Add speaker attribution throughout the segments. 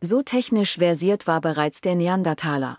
Speaker 1: So technisch versiert war bereits der Neandertaler.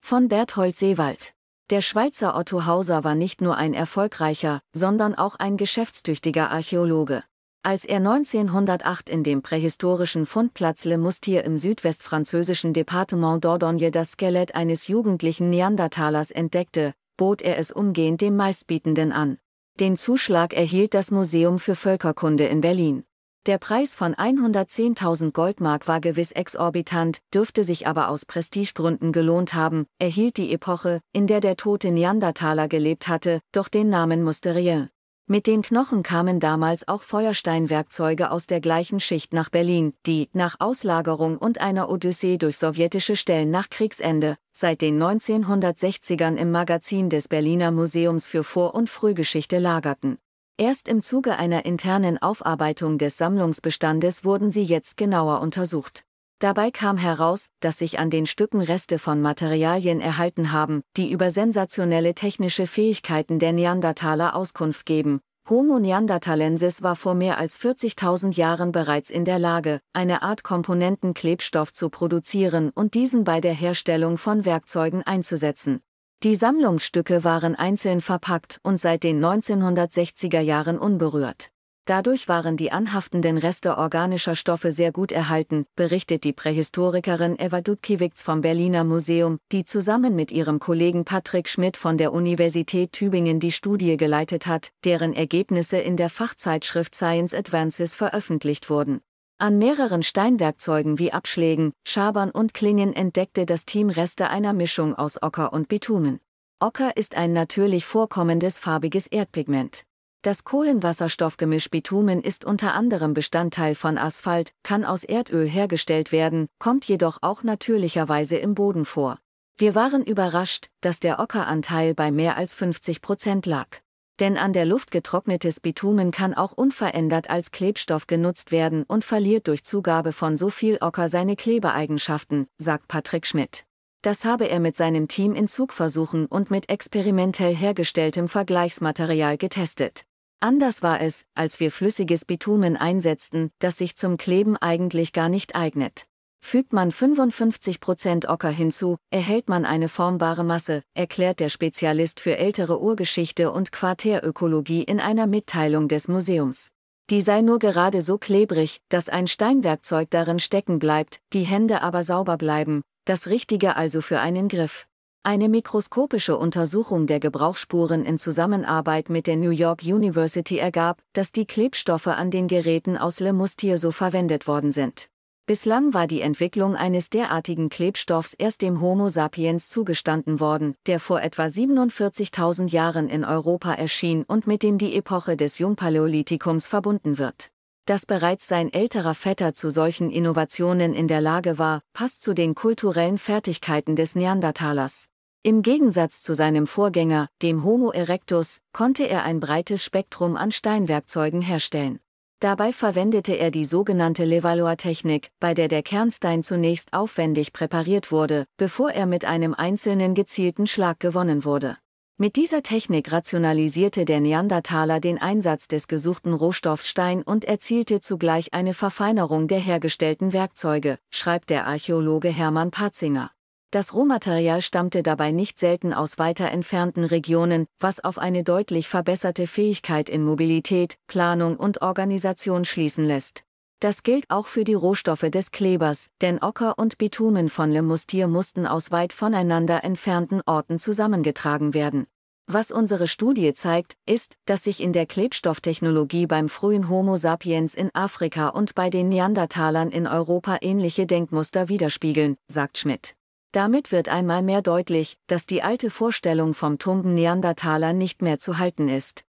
Speaker 1: Von Berthold Seewald. Der Schweizer Otto Hauser war nicht nur ein erfolgreicher, sondern auch ein geschäftstüchtiger Archäologe. Als er 1908 in dem prähistorischen Fundplatz Le Moustier im südwestfranzösischen Departement Dordogne das Skelett eines jugendlichen Neandertalers entdeckte, bot er es umgehend dem Meistbietenden an. Den Zuschlag erhielt das Museum für Völkerkunde in Berlin. Der Preis von 110.000 Goldmark war gewiss exorbitant, dürfte sich aber aus Prestigegründen gelohnt haben, erhielt die Epoche, in der der tote Neandertaler gelebt hatte, doch den Namen Musterien. Mit den Knochen kamen damals auch Feuersteinwerkzeuge aus der gleichen Schicht nach Berlin, die, nach Auslagerung und einer Odyssee durch sowjetische Stellen nach Kriegsende, seit den 1960ern im Magazin des Berliner Museums für Vor- und Frühgeschichte lagerten. Erst im Zuge einer internen Aufarbeitung des Sammlungsbestandes wurden sie jetzt genauer untersucht. Dabei kam heraus, dass sich an den Stücken Reste von Materialien erhalten haben, die über sensationelle technische Fähigkeiten der Neandertaler Auskunft geben. Homo neanderthalensis war vor mehr als 40.000 Jahren bereits in der Lage, eine Art Komponentenklebstoff zu produzieren und diesen bei der Herstellung von Werkzeugen einzusetzen. Die Sammlungsstücke waren einzeln verpackt und seit den 1960er Jahren unberührt. Dadurch waren die anhaftenden Reste organischer Stoffe sehr gut erhalten, berichtet die Prähistorikerin Eva Dudkiewicz vom Berliner Museum, die zusammen mit ihrem Kollegen Patrick Schmidt von der Universität Tübingen die Studie geleitet hat, deren Ergebnisse in der Fachzeitschrift Science Advances veröffentlicht wurden. An mehreren Steinwerkzeugen wie Abschlägen, Schabern und Klingen entdeckte das Team Reste einer Mischung aus Ocker und Bitumen. Ocker ist ein natürlich vorkommendes farbiges Erdpigment. Das Kohlenwasserstoffgemisch Bitumen ist unter anderem Bestandteil von Asphalt, kann aus Erdöl hergestellt werden, kommt jedoch auch natürlicherweise im Boden vor. Wir waren überrascht, dass der Ockeranteil bei mehr als 50 Prozent lag. Denn an der Luft getrocknetes Bitumen kann auch unverändert als Klebstoff genutzt werden und verliert durch Zugabe von so viel Ocker seine Klebeeigenschaften, sagt Patrick Schmidt. Das habe er mit seinem Team in Zugversuchen und mit experimentell hergestelltem Vergleichsmaterial getestet. Anders war es, als wir flüssiges Bitumen einsetzten, das sich zum Kleben eigentlich gar nicht eignet. Fügt man 55% Ocker hinzu, erhält man eine formbare Masse, erklärt der Spezialist für ältere Urgeschichte und Quartärökologie in einer Mitteilung des Museums. Die sei nur gerade so klebrig, dass ein Steinwerkzeug darin stecken bleibt, die Hände aber sauber bleiben, das Richtige also für einen Griff. Eine mikroskopische Untersuchung der Gebrauchsspuren in Zusammenarbeit mit der New York University ergab, dass die Klebstoffe an den Geräten aus Le Moustier so verwendet worden sind. Bislang war die Entwicklung eines derartigen Klebstoffs erst dem Homo sapiens zugestanden worden, der vor etwa 47.000 Jahren in Europa erschien und mit dem die Epoche des Jungpaläolithikums verbunden wird. Dass bereits sein älterer Vetter zu solchen Innovationen in der Lage war, passt zu den kulturellen Fertigkeiten des Neandertalers. Im Gegensatz zu seinem Vorgänger, dem Homo erectus, konnte er ein breites Spektrum an Steinwerkzeugen herstellen. Dabei verwendete er die sogenannte Levallois-Technik, bei der der Kernstein zunächst aufwendig präpariert wurde, bevor er mit einem einzelnen gezielten Schlag gewonnen wurde. Mit dieser Technik rationalisierte der Neandertaler den Einsatz des gesuchten Rohstoffs Stein und erzielte zugleich eine Verfeinerung der hergestellten Werkzeuge, schreibt der Archäologe Hermann Patzinger. Das Rohmaterial stammte dabei nicht selten aus weiter entfernten Regionen, was auf eine deutlich verbesserte Fähigkeit in Mobilität, Planung und Organisation schließen lässt. Das gilt auch für die Rohstoffe des Klebers, denn Ocker und Bitumen von Le Moustier mussten aus weit voneinander entfernten Orten zusammengetragen werden. Was unsere Studie zeigt, ist, dass sich in der Klebstofftechnologie beim frühen Homo sapiens in Afrika und bei den Neandertalern in Europa ähnliche Denkmuster widerspiegeln, sagt Schmidt. Damit wird einmal mehr deutlich, dass die alte Vorstellung vom tumben Neandertaler nicht mehr zu halten ist.